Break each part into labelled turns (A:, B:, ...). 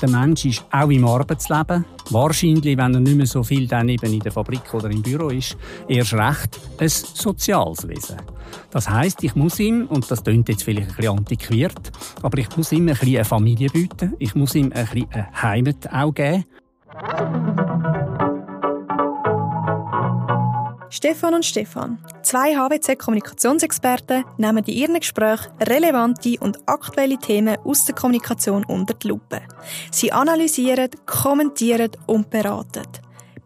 A: der Mensch ist auch im Arbeitsleben, wahrscheinlich, wenn er nicht mehr so viel dann eben in der Fabrik oder im Büro ist, erst recht ein soziales Wesen. Das heißt, ich muss ihm, und das klingt jetzt vielleicht ein bisschen antiquiert, aber ich muss ihm ein bisschen eine Familie bieten, ich muss ihm ein bisschen eine Heimat auch geben.
B: Stefan und Stefan, zwei HWC-Kommunikationsexperten, nehmen in ihren Gesprächen relevante und aktuelle Themen aus der Kommunikation unter die Lupe. Sie analysieren, kommentieren und beraten.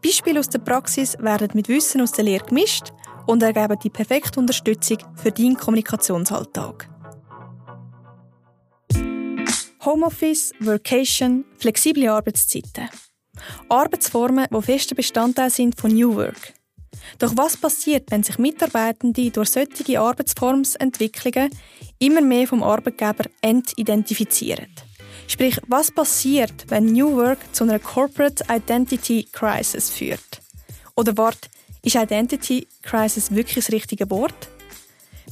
B: Beispiele aus der Praxis werden mit Wissen aus der Lehre gemischt und ergeben die perfekte Unterstützung für deinen Kommunikationsalltag. Homeoffice, Workation, flexible Arbeitszeiten. Arbeitsformen, die fester Bestandteil sind von New Work. Doch was passiert, wenn sich Mitarbeitende durch solche Arbeitsformsentwicklungen immer mehr vom Arbeitgeber entidentifizieren? Sprich, was passiert, wenn New Work zu einer Corporate Identity Crisis führt? Oder wart, ist Identity Crisis wirklich das richtige Wort?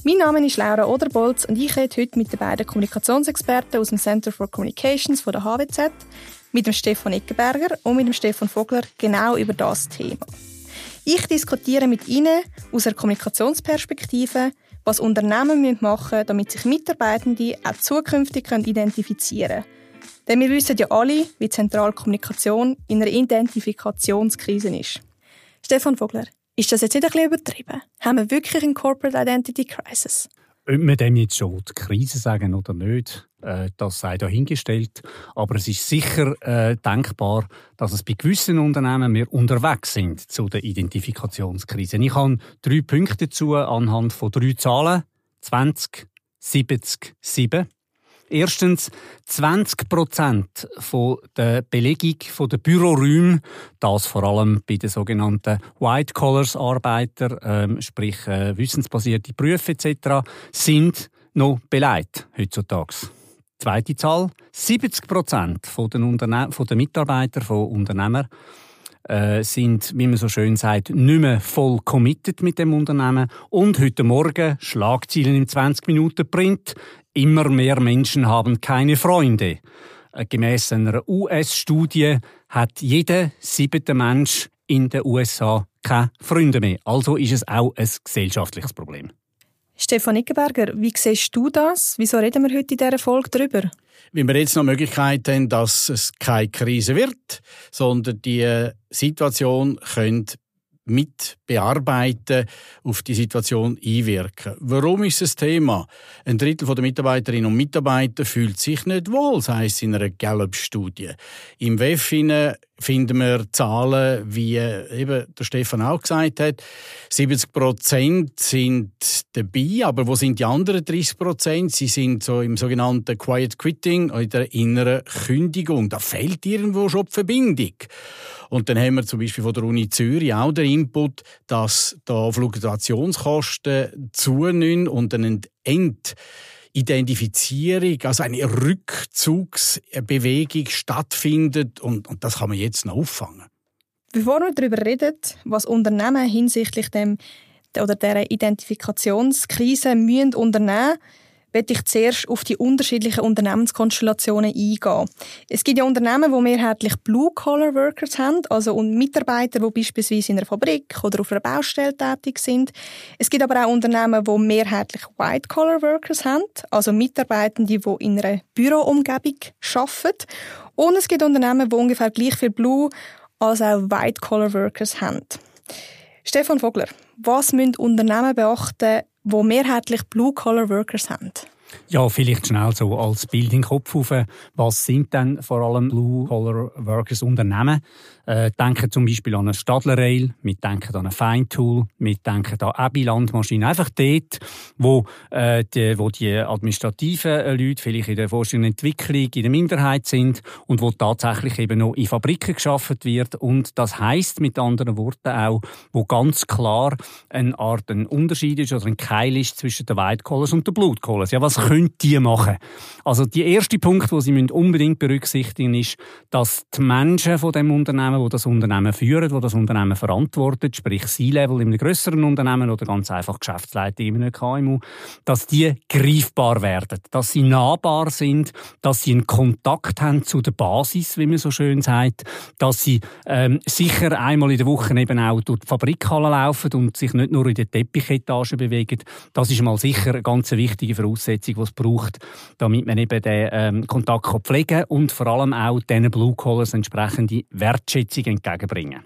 B: Mein Name ist Laura Oderbolz und ich rede heute mit den beiden Kommunikationsexperten aus dem Center for Communications von der HWZ, mit dem Stefan Eckenberger und mit dem Stefan Vogler genau über das Thema. Ich diskutiere mit Ihnen aus der Kommunikationsperspektive, was Unternehmen machen müssen, damit sich Mitarbeitende auch zukünftig identifizieren können. Denn wir wissen ja alle, wie zentral Kommunikation in einer Identifikationskrise ist. Stefan Vogler, ist das jetzt nicht ein bisschen übertrieben? Haben wir wirklich eine Corporate Identity Crisis?
A: Ob wir dem jetzt schon die Krise sagen oder nicht, das sei dahingestellt. Aber es ist sicher äh, denkbar, dass es bei gewissen Unternehmen wir unterwegs sind zu der Identifikationskrise. Ich habe drei Punkte dazu anhand von drei Zahlen. 20, 70, 7. Erstens 20 Prozent der Belegung der Büroräume, das vor allem bei den sogenannten White Collars Arbeiter, ähm, sprich äh, wissensbasierte Berufe etc., sind noch beleidigt heutzutage. Zweite Zahl: 70 Prozent der Mitarbeiter von Unternehmern äh, sind, wie man so schön sagt, nicht mehr voll committed mit dem Unternehmen. Und heute Morgen Schlagzeilen im 20 Minuten Print. Immer mehr Menschen haben keine Freunde. Äh, gemäss einer US-Studie hat jeder siebte Mensch in den USA keine Freunde mehr. Also ist es auch ein gesellschaftliches Problem.
B: Stefan Ickenberger, wie siehst du das? Wieso reden wir heute in dieser Folge darüber?
C: Wenn wir jetzt noch Möglichkeit haben, dass es keine Krise wird, sondern die Situation könnte mit bearbeiten, auf die Situation einwirken. Warum ist das Thema? Ein Drittel der Mitarbeiterinnen und Mitarbeiter fühlt sich nicht wohl, das heisst in einer Gallup-Studie. Im WEF finden wir Zahlen, wie eben der Stefan auch gesagt hat. 70 Prozent sind dabei, aber wo sind die anderen 30 Prozent? Sie sind so im sogenannten Quiet Quitting, in der inneren Kündigung. Da fehlt irgendwo schon die Verbindung. Und dann haben wir zum Beispiel von der Uni Zürich auch den Input, dass da Fluktuationskosten zunehmen und eine Entidentifizierung, also eine Rückzugsbewegung stattfindet und, und das kann man jetzt noch auffangen.
B: Bevor wir darüber reden, was Unternehmen hinsichtlich dem oder der Identifikationskrise müssen unternehmen müssen, möchte ich zuerst auf die unterschiedlichen Unternehmenskonstellationen eingehen. Es gibt ja Unternehmen, die mehrheitlich Blue-Collar-Workers haben, also Mitarbeiter, die beispielsweise in einer Fabrik oder auf einer Baustelle tätig sind. Es gibt aber auch Unternehmen, die mehrheitlich White-Collar-Workers haben, also Mitarbeitende, die in einer Büroumgebung arbeiten. Und es gibt Unternehmen, die ungefähr gleich viel Blue als auch White-Collar-Workers haben. Stefan Vogler, was müssen Unternehmen beachten, die mehrheitlich Blue-Collar-Workers haben?
A: Ja, vielleicht schnell so als Bild in den Kopf auf. Was sind denn vor allem Blue-Collar-Workers Unternehmen? Äh, denken zum Beispiel an eine Stadler Rail, wir denken an eine Feintool, wir denken an Abiland-Maschinen. Einfach dort, wo, äh, die, wo die administrativen äh, Leute vielleicht in der Forschung und Entwicklung in der Minderheit sind und wo tatsächlich eben noch in Fabriken geschaffen wird. Und das heißt mit anderen Worten auch, wo ganz klar eine Art ein Unterschied ist oder ein Keil ist zwischen den White Collars und den Blue Collars. Ja, was können die machen? Also die erste Punkt, wo Sie unbedingt berücksichtigen müssen, ist, dass die Menschen von dem Unternehmen, wo das Unternehmen führen, wo das Unternehmen verantwortet, sprich C-Level in einem größeren Unternehmen oder ganz einfach Geschäftsleiter in einem KMU, dass die greifbar werden, dass sie nahbar sind, dass sie einen Kontakt haben zu der Basis, wie man so schön sagt, dass sie ähm, sicher einmal in der Woche eben auch durch die Fabrikhalle laufen und sich nicht nur in der Teppichetage bewegen. Das ist mal sicher eine ganz wichtige Voraussetzung, die es braucht, damit man eben den ähm, Kontakt pflegen kann und vor allem auch diesen Blue Collars entsprechende Wertschätzung entgegenbringen.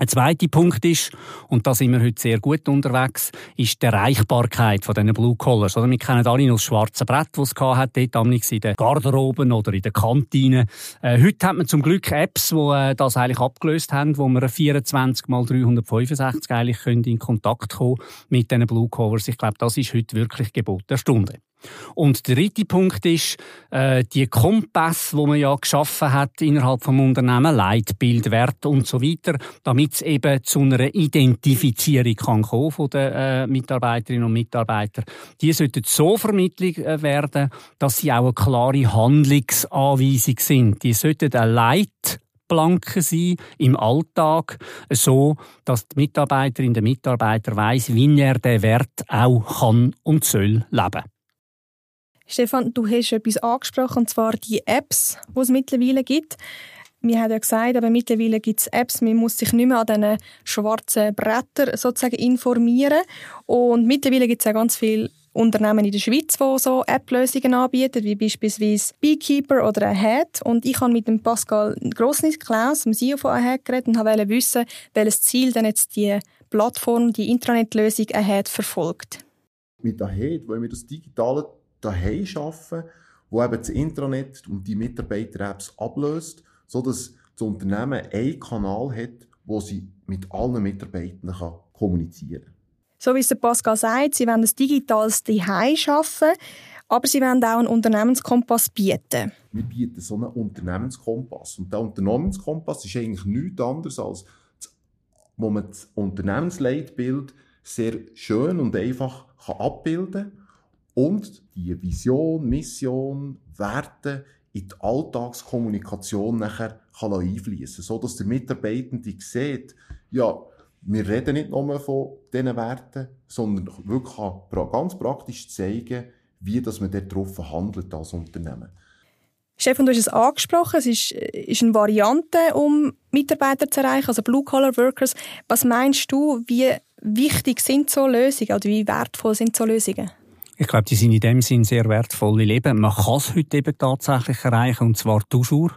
A: Ein zweiter Punkt ist, und da sind wir heute sehr gut unterwegs, ist die Erreichbarkeit von diesen Blue Collars. Oder wir kennen alle noch das schwarze Brett, das es dort in den Garderoben oder in den Kantinen. Äh, heute hat man zum Glück Apps, die äh, das eigentlich abgelöst haben, wo man 24 mal 365 eigentlich in Kontakt kommen mit diesen Blue Collars. Ich glaube, das ist heute wirklich Gebot der Stunde. Und der dritte Punkt ist, äh, die Kompass, wo man ja geschaffen hat innerhalb vom Unternehmen, Leitbild, Wert und so weiter, damit es eben zu einer Identifizierung kann kommen von den äh, Mitarbeiterinnen und Mitarbeitern. Die sollten so vermittelt äh, werden, dass sie auch eine klare Handlungsanweisung sind. Die sollten eine Leitplanke sein im Alltag, so dass die Mitarbeiterin, der Mitarbeiter weiß, wie er den Wert auch kann und soll leben.
B: Stefan, du hast etwas angesprochen, und zwar die Apps, die es mittlerweile gibt. Wir haben ja gesagt, aber mittlerweile gibt es Apps, man muss sich nicht mehr an diesen schwarzen Brettern sozusagen informieren. Und mittlerweile gibt es auch ganz viele Unternehmen in der Schweiz, die so App-Lösungen anbieten, wie beispielsweise Beekeeper oder Ahead. Und ich habe mit dem Pascal Grossnis-Klaus, dem CEO von Ahead, geredet und wollte wissen, welches Ziel denn jetzt die Plattform, die Intranet-Lösung Ahead verfolgt.
D: Mit Ahead wollen wir das digitale daheim arbeiten, wo eben das Intranet und die Mitarbeiter-Apps ablöst, sodass das Unternehmen einen Kanal hat, wo sie mit allen Mitarbeitern kann kommunizieren kann.
B: So wie es der Pascal sagt, sie wollen ein digitales Daheim schaffen, aber sie wollen auch einen Unternehmenskompass bieten.
D: Wir bieten so einen Unternehmenskompass. Und der Unternehmenskompass ist eigentlich nichts anderes als, wo man das Unternehmensleitbild sehr schön und einfach kann abbilden kann und die Vision, Mission, Werte in die Alltagskommunikation nachher kann einfließen, so dass der Mitarbeitende sieht, ja, wir reden nicht nur von diesen Werten, sondern wirklich ganz praktisch zeigen, wie dass man darauf handelt als Unternehmen.
B: Stefan, du hast es angesprochen, es ist, ist eine Variante, um Mitarbeiter zu erreichen, also Blue-Collar-Workers. Was meinst du, wie wichtig sind so Lösungen oder wie wertvoll sind so Lösungen?
A: Ich glaube, die sind in dem Sinn sehr wertvolle Leben. Man kann es heute eben tatsächlich erreichen, und zwar toujours.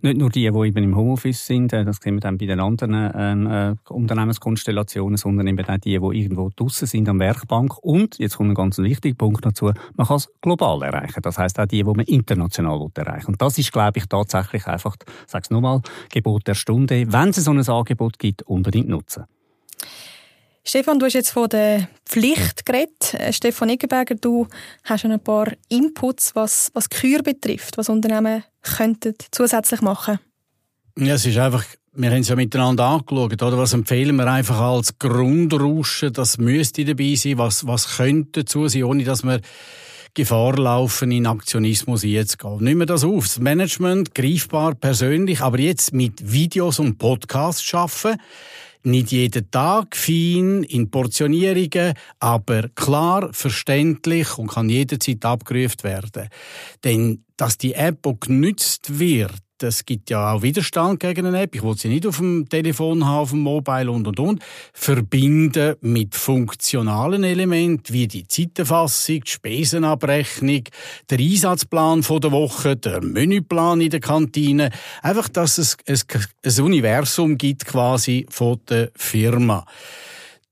A: Nicht nur die, die eben im Homeoffice sind, äh, das sehen wir dann bei den anderen ähm, äh, Unternehmenskonstellationen, sondern eben auch die, die irgendwo draussen sind am Werkbank. Und, jetzt kommt ein ganz wichtiger Punkt dazu, man kann es global erreichen. Das heißt auch die, die man international erreichen Und das ist, glaube ich, tatsächlich einfach, ich sage es nochmal, Gebot der Stunde. Wenn es so ein Angebot gibt, unbedingt nutzen.
B: Stefan, du hast jetzt von der Pflicht geredet. Äh, Stefan Eggenberger, du hast schon ein paar Inputs, was, was Kür betrifft, was Unternehmen könnten zusätzlich machen.
C: Ja, es ist einfach, wir haben es ja miteinander angeschaut, oder? Was empfehlen wir einfach als Grundrauschen, das müsste dabei sein, was, was könnte dazu sein, ohne dass wir Gefahr laufen, in Aktionismus jetzt gehen. Nehmen wir das auf. Das Management, greifbar, persönlich, aber jetzt mit Videos und Podcasts schaffen nicht jeden Tag fein in Portionierungen, aber klar, verständlich und kann jederzeit abgerufen werden. Denn dass die App auch genützt wird, es gibt ja auch Widerstand gegen eine App. Ich will sie nicht auf dem Telefon haben, auf dem Mobile und und und. Verbinden mit funktionalen Elementen wie die Zeiterfassung, die Spesenabrechnung, der Einsatzplan der Woche, der Menüplan in der Kantine. Einfach, dass es ein Universum gibt quasi von der Firma.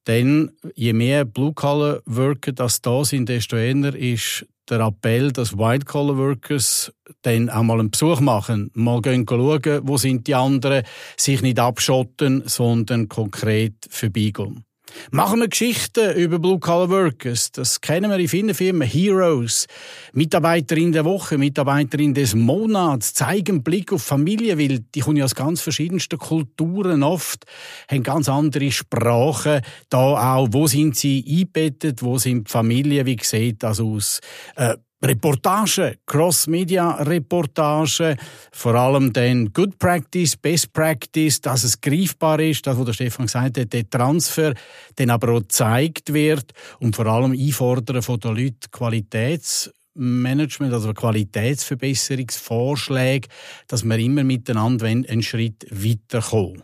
C: Denn je mehr Blue-Collar-Worker das da sind, desto eher ist der Appell, dass White-Collar-Workers dann auch mal einen Besuch machen, mal gehen schauen, wo sind die anderen, sich nicht abschotten, sondern konkret vorbeigehen. Machen wir Geschichten über Blue Collar Workers. Das kennen wir in vielen Firmen. Heroes. Mitarbeiterin der Woche, Mitarbeiterin des Monats. Zeigen Blick auf Familie, weil die kommen ja aus ganz verschiedensten Kulturen oft, haben ganz andere Sprachen. Da auch, wo sind sie eingebettet, wo sind die Familien, wie sieht das aus? Äh, Reportagen, Cross-Media-Reportagen, vor allem dann Good Practice, Best Practice, dass es greifbar ist, das, was der Stefan gesagt hat, der Transfer dann aber auch gezeigt wird und vor allem einfordern von den Leuten Qualitätsmanagement, also Qualitätsverbesserungsvorschläge, dass wir immer miteinander einen Schritt weiterkommen.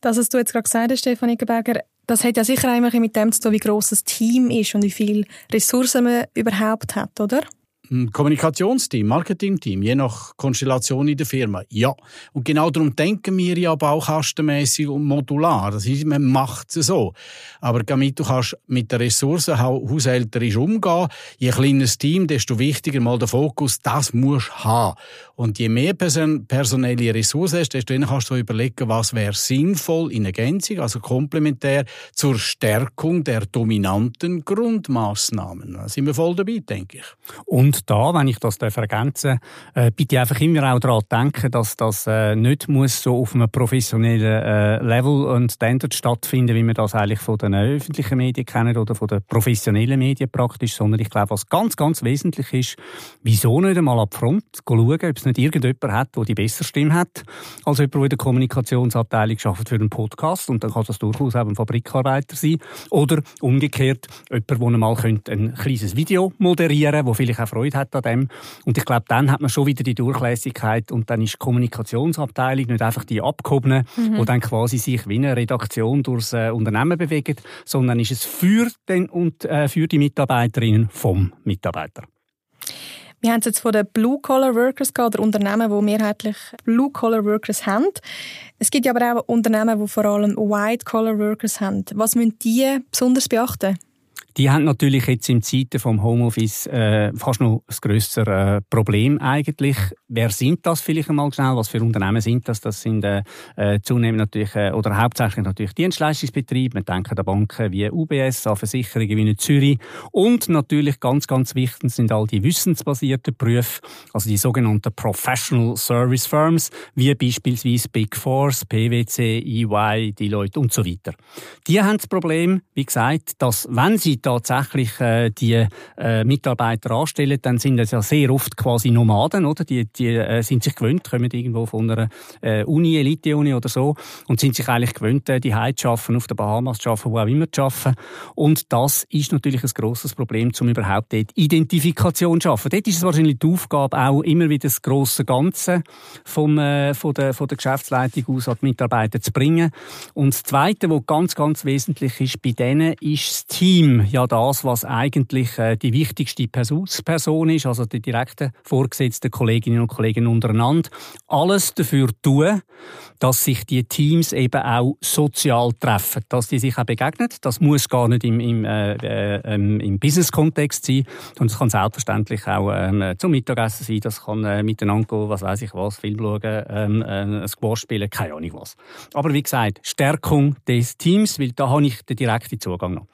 B: Das, was du jetzt gerade gesagt hast, Stefan Ickenberger, das hat ja sicher auch mit dem zu tun, wie gross das Team ist und wie viele Ressourcen man überhaupt hat, oder?
C: Kommunikationsteam, Marketingteam, je nach Konstellation in der Firma. Ja. Und genau darum denken wir ja baukastenmäßig und modular. Das heißt, man macht es so. Aber damit du kannst mit den Ressourcen haushälterisch umgehen, je kleiner das Team, desto wichtiger mal der Fokus, das musst du haben. Und je mehr person personelle Ressourcen hast, desto eher kannst du überlegen, was wäre sinnvoll in Ergänzung, also komplementär zur Stärkung der dominanten Grundmaßnahmen. Da sind wir voll dabei, denke ich.
A: Und da, wenn ich das ergänzen darf, äh, bitte einfach immer auch daran denken, dass das äh, nicht muss so auf einem professionellen äh, Level und Standard stattfinden, wie wir das eigentlich von den öffentlichen Medien kennen oder von den professionellen Medien praktisch, sondern ich glaube, was ganz, ganz wesentlich ist, wieso nicht einmal ab Front schauen, ob es nicht irgendjemand hat, der die bessere Stimme hat, als jemand, der in der Kommunikationsabteilung schafft für einen Podcast und dann kann das durchaus auch ein Fabrikarbeiter sein oder umgekehrt jemand, der einmal ein kleines Video moderieren könnte, wo vielleicht auch Freude Freude hat an dem. Und ich glaube, dann hat man schon wieder die Durchlässigkeit und dann ist die Kommunikationsabteilung nicht einfach die Abgehobenen, mhm. die dann quasi sich wie eine Redaktion durchs äh, Unternehmen bewegen, sondern ist es für den und äh, für die Mitarbeiterinnen vom Mitarbeiter.
B: Wir haben es jetzt von den Blue-Collar-Workers gehabt, oder Unternehmen, die mehrheitlich Blue-Collar-Workers haben. Es gibt aber auch Unternehmen, die vor allem White-Collar-Workers haben. Was müssen die besonders beachten?
A: Die haben natürlich jetzt im Zeiten vom Homeoffice äh, fast noch ein grösseres äh, Problem eigentlich. Wer sind das vielleicht einmal schnell? Was für Unternehmen sind das? Das sind äh, äh, zunehmend natürlich äh, oder hauptsächlich natürlich Dienstleistungsbetriebe. Wir denken an Banken wie UBS, an Versicherungen wie in Zürich und natürlich ganz ganz wichtig sind all die wissensbasierten Berufe, also die sogenannten Professional Service Firms, wie beispielsweise Big Four, PwC, EY, die Leute und so weiter. Die haben das Problem, wie gesagt, dass wenn sie tatsächlich äh, die äh, Mitarbeiter anstellen, dann sind es ja sehr oft quasi Nomaden, oder? Die, die äh, sind sich gewöhnt, kommen irgendwo von einer äh, Uni, Elite-Uni oder so und sind sich eigentlich gewöhnt, äh, die Heim zu arbeiten, auf den Bahamas zu arbeiten, wo auch immer zu arbeiten. Und das ist natürlich ein grosses Problem, um überhaupt dort Identifikation zu schaffen. Dort ist es wahrscheinlich die Aufgabe, auch immer wieder das grosse Ganze vom, äh, von, der, von der Geschäftsleitung aus an die Mitarbeiter zu bringen. Und das Zweite, was ganz, ganz wesentlich ist bei denen, ist das Team ja das, was eigentlich äh, die wichtigste Person ist, also die direkten vorgesetzten Kolleginnen und Kollegen untereinander. Alles dafür tun, dass sich die Teams eben auch sozial treffen, dass die sich auch begegnen. Das muss gar nicht im, im, äh, äh, ähm, im Business-Kontext sein, sondern es kann selbstverständlich auch ähm, zum Mittagessen sein, das kann äh, miteinander gehen, was weiß ich was, Film schauen, ähm, äh, ein Squash spielen, keine Ahnung was. Aber wie gesagt, Stärkung des Teams, weil da habe ich den direkten Zugang noch.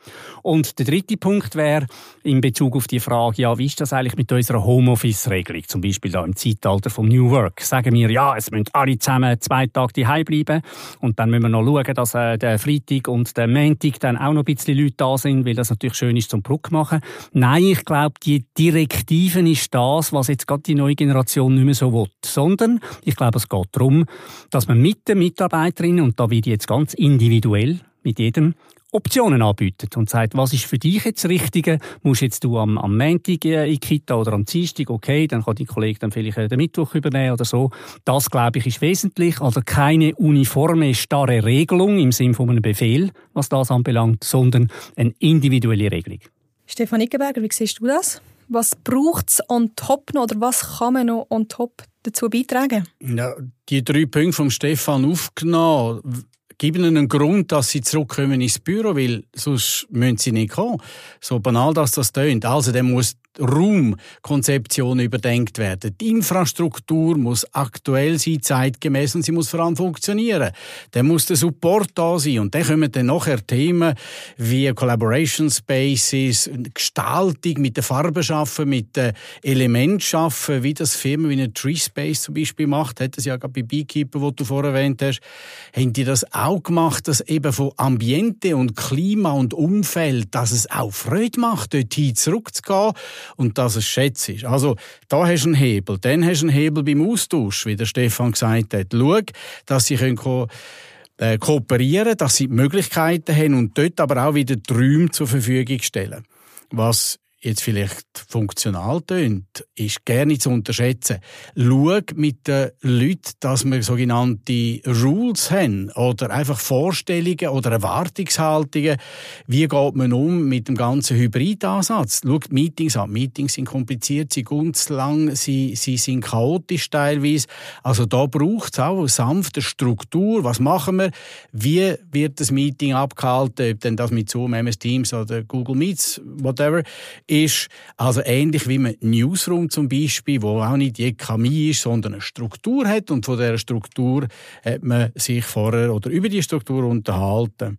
A: Und der dritte Punkt wäre in Bezug auf die Frage, ja, wie ist das eigentlich mit unserer Homeoffice-Regelung, zum Beispiel da im Zeitalter vom New Work? Sagen wir, ja, es müssen alle zusammen zwei Tage daheim bleiben und dann müssen wir noch schauen, dass äh, der Freitag und der Montag dann auch noch ein bisschen Leute da sind, weil das natürlich schön ist zum Bruck machen. Nein, ich glaube, die Direktiven ist das, was jetzt gerade die neue Generation nicht mehr so will, sondern ich glaube, es geht darum, dass man mit den Mitarbeiterinnen, und da wird jetzt ganz individuell mit jedem Optionen anbietet und sagt, was ist für dich jetzt das Richtige? Musst jetzt du am, am Montag in die Kita oder am Dienstag, okay, dann kann dein Kollege dann vielleicht den Mittwoch übernehmen oder so. Das, glaube ich, ist wesentlich. Also keine uniforme, starre Regelung im Sinne von einem Befehl, was das anbelangt, sondern eine individuelle Regelung.
B: Stefan Ickenberger, wie siehst du das? Was braucht es on top noch oder was kann man noch on top dazu beitragen?
C: Ja, die drei Punkte vom Stefan aufgenommen geben ihnen einen Grund, dass sie zurückkommen ins Büro, weil sonst müssen sie nicht kommen. So banal, dass das tönt. Also, der muss Raumkonzeption überdenkt werden. Die Infrastruktur muss aktuell sein, zeitgemäß und sie muss vor allem funktionieren. Dann muss der Support da sein und dann kommen dann nachher Themen wie Collaboration Spaces, Gestaltung mit der Farbe schaffen, mit den Elementen schaffen, wie das Firmen wie eine Tree Space zum Beispiel macht, hat es ja gerade bei Beekeeper, wo du vorher erwähnt hast, haben die das auch gemacht, dass eben von Ambiente und Klima und Umfeld, dass es auch Freude macht, dorthin zurückzugehen und dass es schätzt. Also, da hast du einen Hebel. Dann hast du einen Hebel beim Austausch, wie der Stefan gesagt hat. Schau, dass sie können äh, kooperieren, dass sie Möglichkeiten haben und dort aber auch wieder Träume zur Verfügung stellen. Was jetzt vielleicht funktional tönt, ist gerne zu unterschätzen. Schau mit den Leuten, dass wir sogenannte Rules haben oder einfach Vorstellungen oder Erwartungshaltungen. Wie geht man um mit dem ganzen Hybridansatz? Schau Meetings an. Meetings sind kompliziert, sie ganz lang, sie, sie sind chaotisch teilweise. Also da braucht es auch eine sanfte Struktur. Was machen wir? Wie wird das Meeting abgehalten? Ob denn das mit Zoom, MS Teams oder Google Meets, whatever ist. Also ähnlich wie man Newsroom zum Beispiel, wo auch nicht die Chemie ist, sondern eine Struktur hat und von dieser Struktur hat man sich vorher oder über die Struktur unterhalten.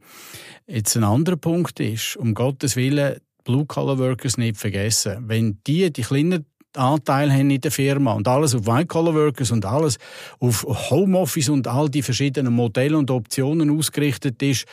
C: Jetzt ein anderer Punkt ist, um Gottes Willen, Blue-Collar-Workers nicht vergessen. Wenn die, die kleinen Anteil haben in der Firma und alles auf White-Collar-Workers und alles auf Homeoffice und all die verschiedenen Modelle und Optionen ausgerichtet ist,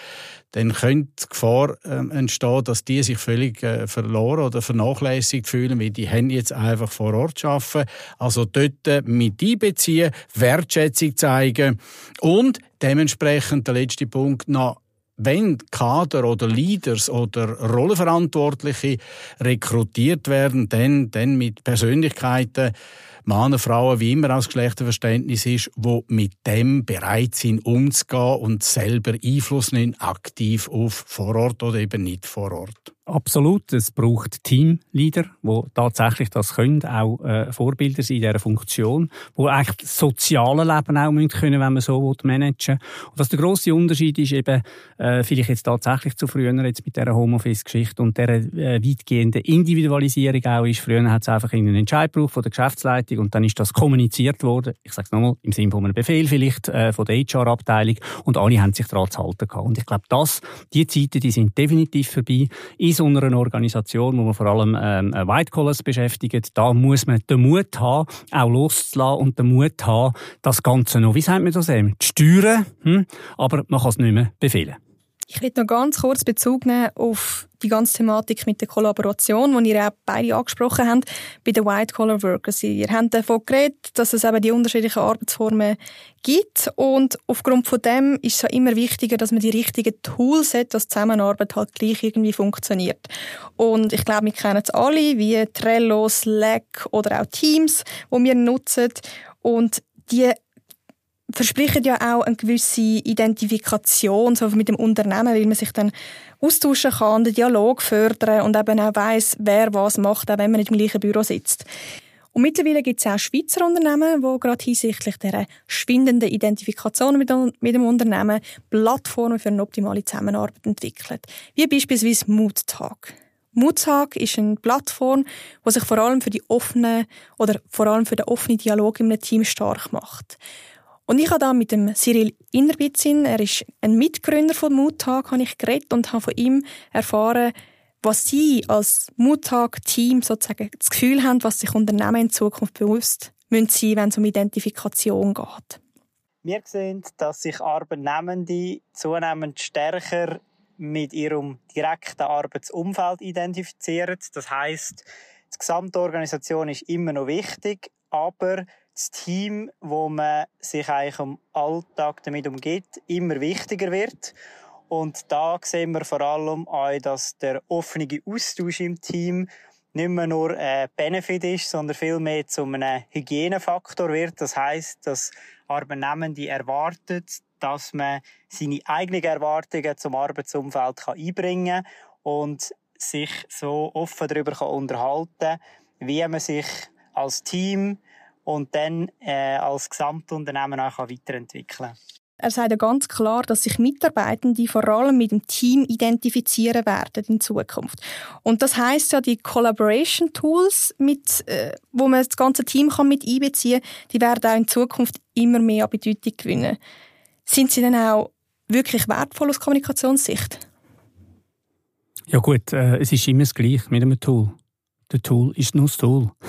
C: dann könnte die Gefahr äh, entstehen, dass die sich völlig äh, verloren oder vernachlässigt fühlen, weil die haben jetzt einfach vor Ort arbeiten. Also dort äh, mit einbeziehen, Wertschätzung zeigen und dementsprechend der letzte Punkt noch wenn Kader oder Leaders oder Rollenverantwortliche rekrutiert werden, dann, dann mit Persönlichkeiten, Männer, Frauen, wie immer aus Geschlechterverständnis ist, wo mit dem bereit sind, umzugehen und selber Einfluss nehmen, aktiv auf vor Ort oder eben nicht vor Ort.
A: Absolut. Es braucht Teamleader, die tatsächlich das können, auch äh, Vorbilder sein in dieser Funktion, die eigentlich das soziale Leben auch müssen können, wenn man so managen will. Und was der grosse Unterschied ist, eben, äh, vielleicht jetzt tatsächlich zu früher jetzt mit dieser Homeoffice-Geschichte und dieser äh, weitgehenden Individualisierung auch ist. Früher hat es einfach einen Entscheid gebraucht von der Geschäftsleitung und dann ist das kommuniziert worden. Ich sage es nochmal, im Sinne von einem Befehl vielleicht äh, von der HR-Abteilung und alle haben sich daran zu halten gehabt. Und ich glaube, das, die Zeiten, die sind definitiv vorbei. In so einer Organisation, wo man vor allem ähm, White Collars beschäftigt, da muss man den Mut haben, auch loszulassen und den Mut haben, das Ganze noch, wie sagt man das eben, zu steuern, hm? aber man kann es nicht mehr befehlen.
B: Ich will noch ganz kurz Bezug nehmen auf die ganze Thematik mit der Kollaboration, die ihr auch beide angesprochen habt, bei den White-Collar-Workers. Ihr habt davon geredet, dass es eben die unterschiedlichen Arbeitsformen gibt und aufgrund von dem ist es ja immer wichtiger, dass man die richtigen Tools hat, dass die Zusammenarbeit halt gleich irgendwie funktioniert. Und ich glaube, wir kennen es alle, wie Trello, Slack oder auch Teams, wo wir nutzen und die versprechen ja auch eine gewisse Identifikation so mit dem Unternehmen, weil man sich dann austauschen kann, den Dialog fördern und eben auch weiss, wer was macht, auch wenn man nicht im gleichen Büro sitzt. Und mittlerweile gibt es auch Schweizer Unternehmen, die gerade hinsichtlich dieser schwindenden Identifikation mit, dem Unternehmen Plattformen für eine optimale Zusammenarbeit entwickeln. Wie beispielsweise Moodtag. Moodtag ist eine Plattform, die sich vor allem für die offene oder vor allem für den offenen Dialog einem Team stark macht. Und ich habe da mit dem Cyril Innerbitzin, er ist ein Mitgründer von Moodtag, habe ich geredet und habe von ihm erfahren, was sie als Moodtag-Team sozusagen das Gefühl haben, was sich Unternehmen in Zukunft bewusst müssen sein, wenn es um Identifikation geht.
E: Wir sehen, dass sich Arbeitnehmende zunehmend stärker mit ihrem direkten Arbeitsumfeld identifizieren. Das heißt, die gesamte Organisation ist immer noch wichtig, aber das Team, wo man sich eigentlich im Alltag damit umgeht, immer wichtiger wird. Und da sehen wir vor allem auch, dass der offene Austausch im Team nicht mehr nur ein Benefit ist, sondern vielmehr zu einem Hygienefaktor wird. Das heißt, dass Arbeitnehmende erwartet, dass man seine eigenen Erwartungen zum Arbeitsumfeld einbringen kann und sich so offen darüber unterhalten kann, wie man sich als Team und dann äh, als Gesamtunternehmen auch weiterentwickeln kann.
B: Er sagt ja ganz klar, dass sich Mitarbeitende vor allem mit dem Team identifizieren werden in Zukunft. Und das heißt ja, die Collaboration Tools, mit, äh, wo man das ganze Team kann mit einbeziehen, die werden auch in Zukunft immer mehr an Bedeutung gewinnen. Sind sie dann auch wirklich wertvoll aus Kommunikationssicht?
A: Ja gut, äh, es ist immer das Gleiche mit einem Tool. Der Tool ist nur das Tool.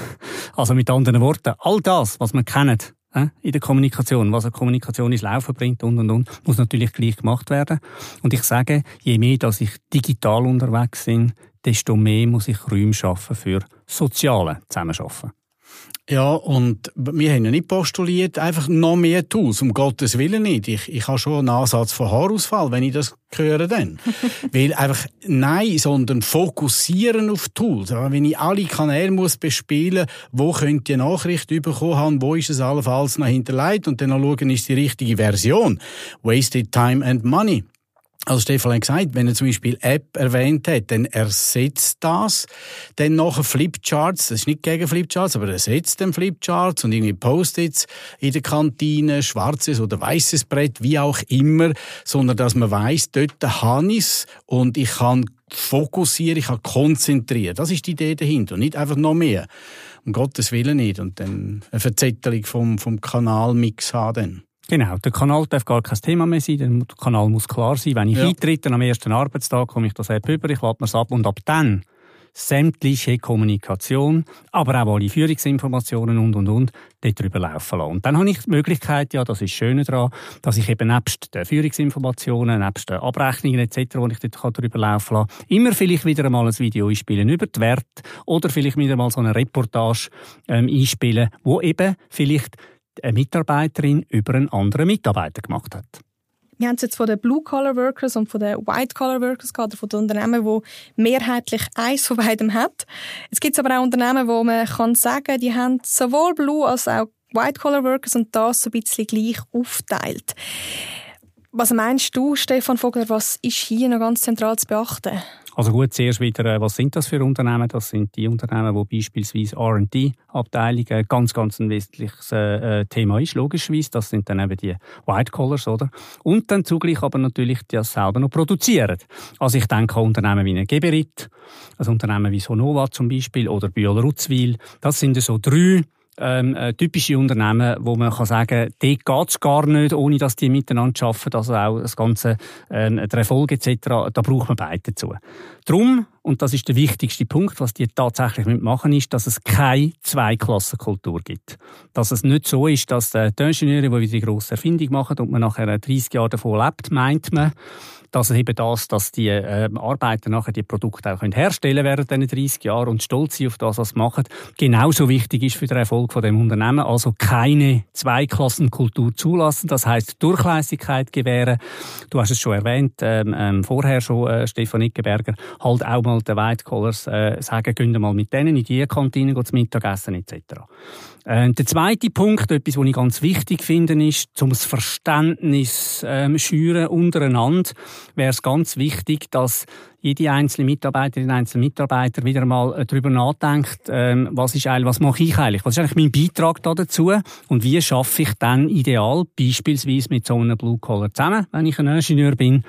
A: Also mit anderen Worten, all das, was man kennt äh, in der Kommunikation, was eine Kommunikation ins Laufen bringt und und und, muss natürlich gleich gemacht werden. Und ich sage, je mehr, dass ich digital unterwegs bin, desto mehr muss ich Räume schaffen für soziale Zusammenarbeiten.
C: Ja, und wir haben ja nicht postuliert, einfach noch mehr Tools, um Gottes Willen nicht. Ich, ich habe schon einen Ansatz von Haarausfall, wenn ich das höre dann. Weil einfach, nein, sondern fokussieren auf Tools. Wenn ich alle Kanäle muss bespielen, wo könnt ihr Nachricht bekommen haben, wo ist es allenfalls noch hinterlegt und dann noch schauen, ist die richtige Version. Wasted time and money. Also Stefan hat gesagt, wenn er zum Beispiel App erwähnt hat, dann ersetzt das dann nachher Flipcharts. Das ist nicht gegen Flipcharts, aber er ersetzt den Flipcharts und irgendwie Post-its in der Kantine, schwarzes oder weißes Brett, wie auch immer, sondern dass man weiß, dort habe ich und ich kann fokussieren, ich kann konzentrieren. Das ist die Idee dahinter und nicht einfach noch mehr. Um Gottes Willen nicht. Und dann eine Verzettelung vom, vom Kanalmix haben.
A: Genau, der Kanal darf gar kein Thema mehr sein, der Kanal muss klar sein. Wenn ich ja. eintrete am ersten Arbeitstag, komme ich das App über, ich lade es ab und ab dann sämtliche Kommunikation, aber auch alle Führungsinformationen und, und, und, dort drüber laufen lassen. Und dann habe ich die Möglichkeit, ja, das ist das Schöne daran, dass ich eben nebst den Führungsinformationen, nebst den Abrechnungen etc., die ich dort drüber laufen lassen kann, immer vielleicht wieder einmal ein Video einspielen über die Werte oder vielleicht wieder mal so eine Reportage ähm, einspielen, wo eben vielleicht eine Mitarbeiterin über einen anderen Mitarbeiter gemacht hat.
B: Wir haben es jetzt von den Blue-Collar-Workers und von den White-Collar-Workers gehabt, von den Unternehmen, die mehrheitlich eins von beidem hat. Es gibt aber auch Unternehmen, wo man kann sagen, die haben sowohl Blue als auch White-Collar-Workers und das so ein bisschen gleich aufteilt. Was meinst du, Stefan Vogler, was ist hier noch ganz zentral zu beachten?
A: Also gut, zuerst wieder, äh, was sind das für Unternehmen? Das sind die Unternehmen, wo beispielsweise R&D-Abteilungen äh, ganz, ganz ein wesentliches äh, Thema ist, logischerweise. Das sind dann eben die White Collars, oder? Und dann zugleich aber natürlich die selber noch produzieren. Also ich denke an Unternehmen wie eine Geberit, ein Unternehmen wie Sonova zum Beispiel oder Bühler-Rutzwil. Das sind so drei ähm, äh, typische Unternehmen, wo man kann sagen, dort geht gar nicht, ohne dass die miteinander arbeiten, also auch das ganze ähm, der Erfolg etc., da braucht man beide dazu. Drum, und das ist der wichtigste Punkt, was die tatsächlich machen ist, dass es keine Zweiklassenkultur gibt. Dass es nicht so ist, dass die Ingenieure, die wieder die grosse Erfindung machen und man nachher 30 Jahre davon lebt, meint man, dass eben das, dass die äh, Arbeiter nachher die Produkte auch können herstellen während diesen 30 Jahren und stolz sind auf das, was sie machen, genauso wichtig ist für den Erfolg von dem Unternehmen. Also keine Zweiklassenkultur zulassen, das heißt Durchlässigkeit gewähren. Du hast es schon erwähnt, ähm, ähm, vorher schon, äh, Stefan Ickenberger, halt auch mal den White Collars äh, sagen, gehen mal mit denen in die Kantine zum Mittagessen etc. Äh, der zweite Punkt, etwas, was ich ganz wichtig finde, ist, um das Verständnis ähm, schüren untereinander, wäre es ganz wichtig, dass jede einzelne Mitarbeiterin, einzelne Mitarbeiter wieder mal äh, darüber nachdenkt, ähm, was ist eigentlich, was mache ich eigentlich, was ist eigentlich mein Beitrag da dazu und wie schaffe ich dann ideal, beispielsweise mit so einem Blue Collar zusammen, wenn ich ein Ingenieur bin,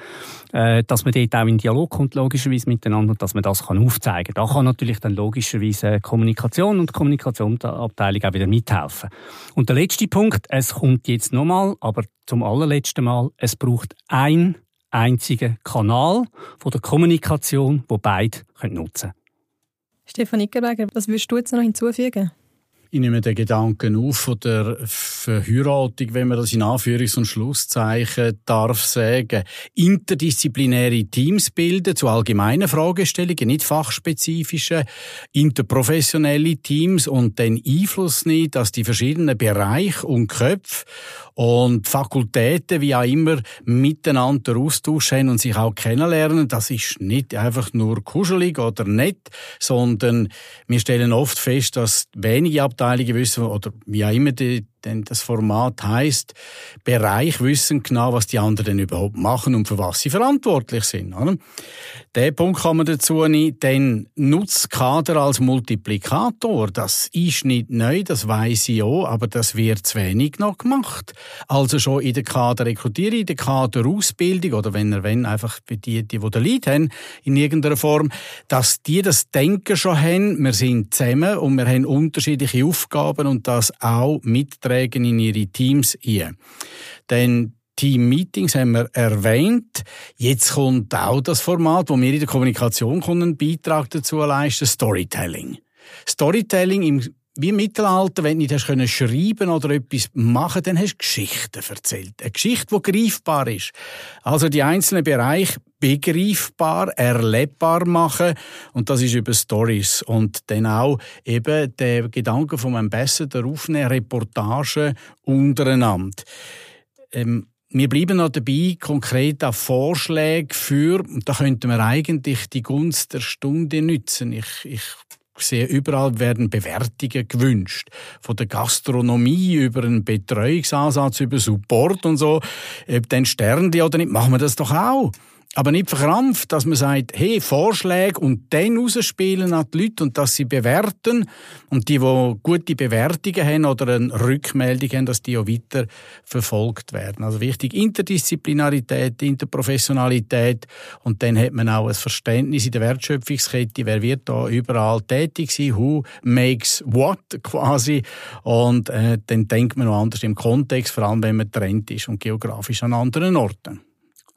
A: äh, dass man dort auch in Dialog kommt, logischerweise miteinander, dass man das kann aufzeigen. Da kann natürlich dann logischerweise Kommunikation und Kommunikationsabteilung auch wieder mithelfen. Und der letzte Punkt, es kommt jetzt nochmal, aber zum allerletzten Mal, es braucht ein einzigen Kanal von der Kommunikation, wo beide nutzen können.
B: Stefan Ickerberger, was würdest du jetzt noch hinzufügen?
C: Ich nehme den Gedanken auf von der Verheiratung, wenn man das in Anführungs- und Schlusszeichen darf sagen. Interdisziplinäre Teams bilden zu allgemeinen Fragestellungen, nicht fachspezifische, interprofessionelle Teams und den Einfluss nehmen, dass die verschiedenen Bereiche und Köpfe und Fakultäten, wie auch immer, miteinander austauschen und sich auch kennenlernen. Das ist nicht einfach nur kuschelig oder nett, sondern wir stellen oft fest, dass wenige Abteilungen wissen, oder wie auch immer die, denn das Format heißt, Bereich wissen genau, was die anderen überhaupt machen und für was sie verantwortlich sind. Oder? Den Punkt kann man dazu nicht, denn nutzt Kader als Multiplikator, das ist nicht neu, das weiß ich auch, aber das wird zu wenig noch gemacht. Also schon in der Kaderrekrutierung, in der Kaderausbildung oder wenn er wenn einfach für die, die, die den Lead haben, in irgendeiner Form, dass die das Denken schon haben, wir sind zusammen und wir haben unterschiedliche Aufgaben und das auch mittragen in ihre Teams ein. Denn Team-Meetings haben wir erwähnt. Jetzt kommt auch das Format, wo wir in der Kommunikation einen Beitrag dazu leisten, Storytelling. Storytelling im wie im Mittelalter, wenn du nicht hast schreiben oder etwas machen, dann hast du Geschichten erzählt. Eine Geschichte, die greifbar ist. Also die einzelnen Bereiche begreifbar, erlebbar machen und das ist über Stories und dann auch eben der Gedanke vom Ambassador aufnehmen, Reportagen untereinander. Ähm, wir bleiben noch dabei, konkret an Vorschläge für, da könnten wir eigentlich die Gunst der Stunde nützen. Ich, ich sehe, überall werden Bewertungen gewünscht. Von der Gastronomie über einen Betreuungsansatz, über Support und so. Ob dann Sterne oder nicht, machen wir das doch auch aber nicht verkrampft, dass man sagt, hey, Vorschläge und dann rausspielen an die Leute und dass sie bewerten und die, die gute Bewertungen haben oder eine Rückmeldung haben, dass die auch weiter verfolgt werden. Also wichtig Interdisziplinarität, Interprofessionalität und dann hat man auch ein Verständnis in der Wertschöpfungskette, wer wird da überall tätig sein, who makes what quasi und äh, dann denkt man noch anders im Kontext, vor allem wenn man trennt ist und geografisch an anderen Orten.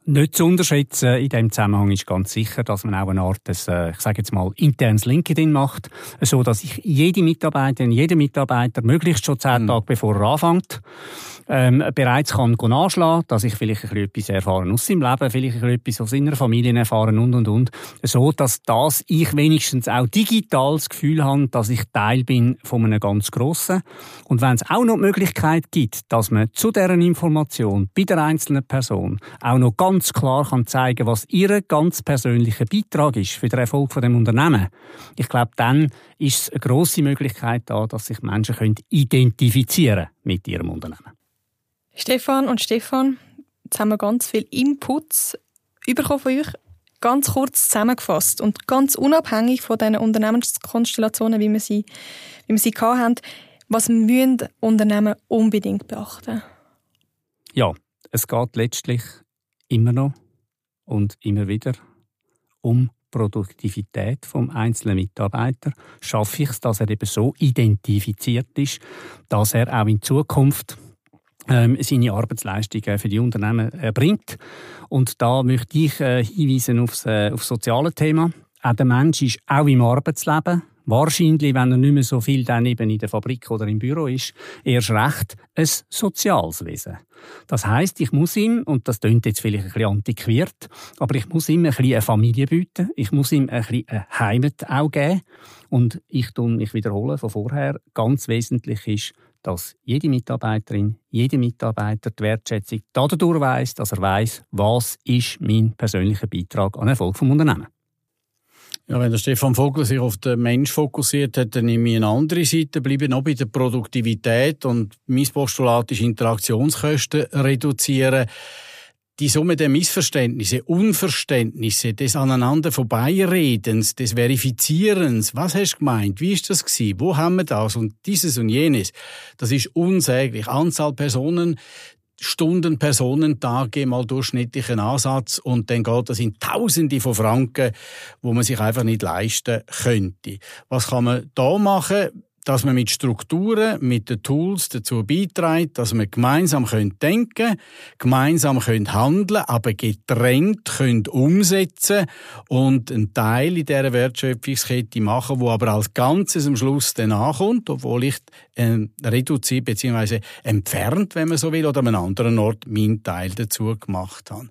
A: Nicht zu unterschätzen in dem Zusammenhang ist ganz sicher, dass man auch eine Art, des, äh, ich sage jetzt mal, internes LinkedIn macht, so dass ich jede Mitarbeiterin, jeder Mitarbeiter möglichst schon zehn mhm. Tage bevor er anfängt, ähm, bereits kann nachschlagen, dass ich vielleicht ein bisschen etwas erfahren aus seinem Leben, vielleicht ein bisschen etwas aus seiner Familie erfahren und und und, so dass das ich wenigstens auch digital das Gefühl habe, dass ich Teil bin von einem ganz grossen. Und wenn es auch noch die Möglichkeit gibt, dass man zu deren Information bei der einzelnen Person auch noch ganz klar kann zeigen, was ihr ganz persönlicher Beitrag ist für den Erfolg von dem Unternehmen, ich glaube, dann ist es eine grosse Möglichkeit da, dass sich Menschen können identifizieren mit ihrem Unternehmen.
B: Stefan und Stefan, jetzt haben wir ganz viel Inputs bekommen von euch. Ganz kurz zusammengefasst und ganz unabhängig von den Unternehmenskonstellationen, wie wir sie, wie wir sie haben, was müssen Unternehmen unbedingt beachten?
A: Ja, es geht letztlich immer noch und immer wieder um Produktivität vom einzelnen Mitarbeiter. Schaffe ich es, dass er eben so identifiziert ist, dass er auch in Zukunft ähm, seine Arbeitsleistungen für die Unternehmen erbringt. Und da möchte ich äh, hinweisen aufs, äh, aufs soziale Thema. Auch der Mensch ist auch im Arbeitsleben wahrscheinlich, wenn er nicht mehr so viel dann eben in der Fabrik oder im Büro ist, erst recht ein soziales Wesen. Das heißt, ich muss ihm, und das klingt jetzt vielleicht ein bisschen antiquiert, aber ich muss ihm ein bisschen eine Familie bieten, ich muss ihm ein bisschen eine Heimat auch geben. Und ich tue mich wiederholen von vorher, ganz wesentlich ist, dass jede Mitarbeiterin, jede Mitarbeiter die Wertschätzung dadurch weiss, dass er weiss, was ist mein persönlicher Beitrag an Erfolg vom Unternehmen.
C: Ja, wenn der Stefan Vogel sich auf den Mensch fokussiert hat, dann nehme ich eine andere Seite, bleibe noch bei der Produktivität und mein Postulat ist Interaktionskosten reduzieren. Die Summe der Missverständnisse, Unverständnisse, des aneinander Vorbeiredens, des Verifizierens, was hast du gemeint, wie ist das gewesen, wo haben wir das? Und dieses und jenes, das ist unsäglich. Anzahl Personen, Stunden, Personentage mal durchschnittlichen Ansatz und dann geht das in Tausende von Franken, wo man sich einfach nicht leisten könnte. Was kann man da machen? Dass man mit Strukturen, mit den Tools dazu beiträgt, dass wir gemeinsam denken können, gemeinsam handeln können aber getrennt können umsetzen und einen Teil in dieser Wertschöpfungskette machen, wo aber als Ganzes am Schluss dann ankommt, obwohl ich äh, reduziert bzw. entfernt, wenn man so will, oder an einem anderen Ort meinen Teil dazu gemacht habe.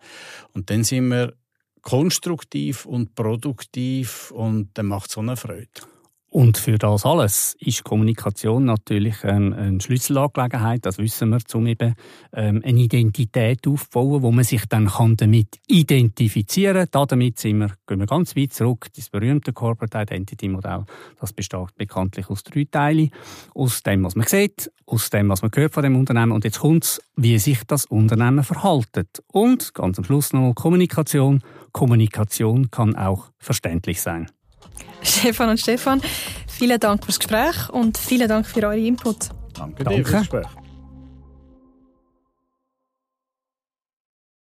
C: Und dann sind wir konstruktiv und produktiv und dann macht es so eine Freude.
A: Und für das alles ist Kommunikation natürlich ähm, eine Schlüsselangelegenheit, das wissen wir, um eben ähm, eine Identität aufzubauen, wo man sich dann kann damit identifizieren kann. Damit sind wir, gehen wir ganz weit zurück, das berühmte Corporate Identity Modell, das besteht bekanntlich aus drei Teilen. Aus dem, was man sieht, aus dem, was man hört von dem Unternehmen und jetzt kommt wie sich das Unternehmen verhaltet. Und ganz am Schluss noch Kommunikation. Kommunikation kann auch verständlich sein.
B: Stefan und Stefan, vielen Dank fürs Gespräch und vielen Dank für eure Input.
C: Danke dir Danke. fürs Gespräch.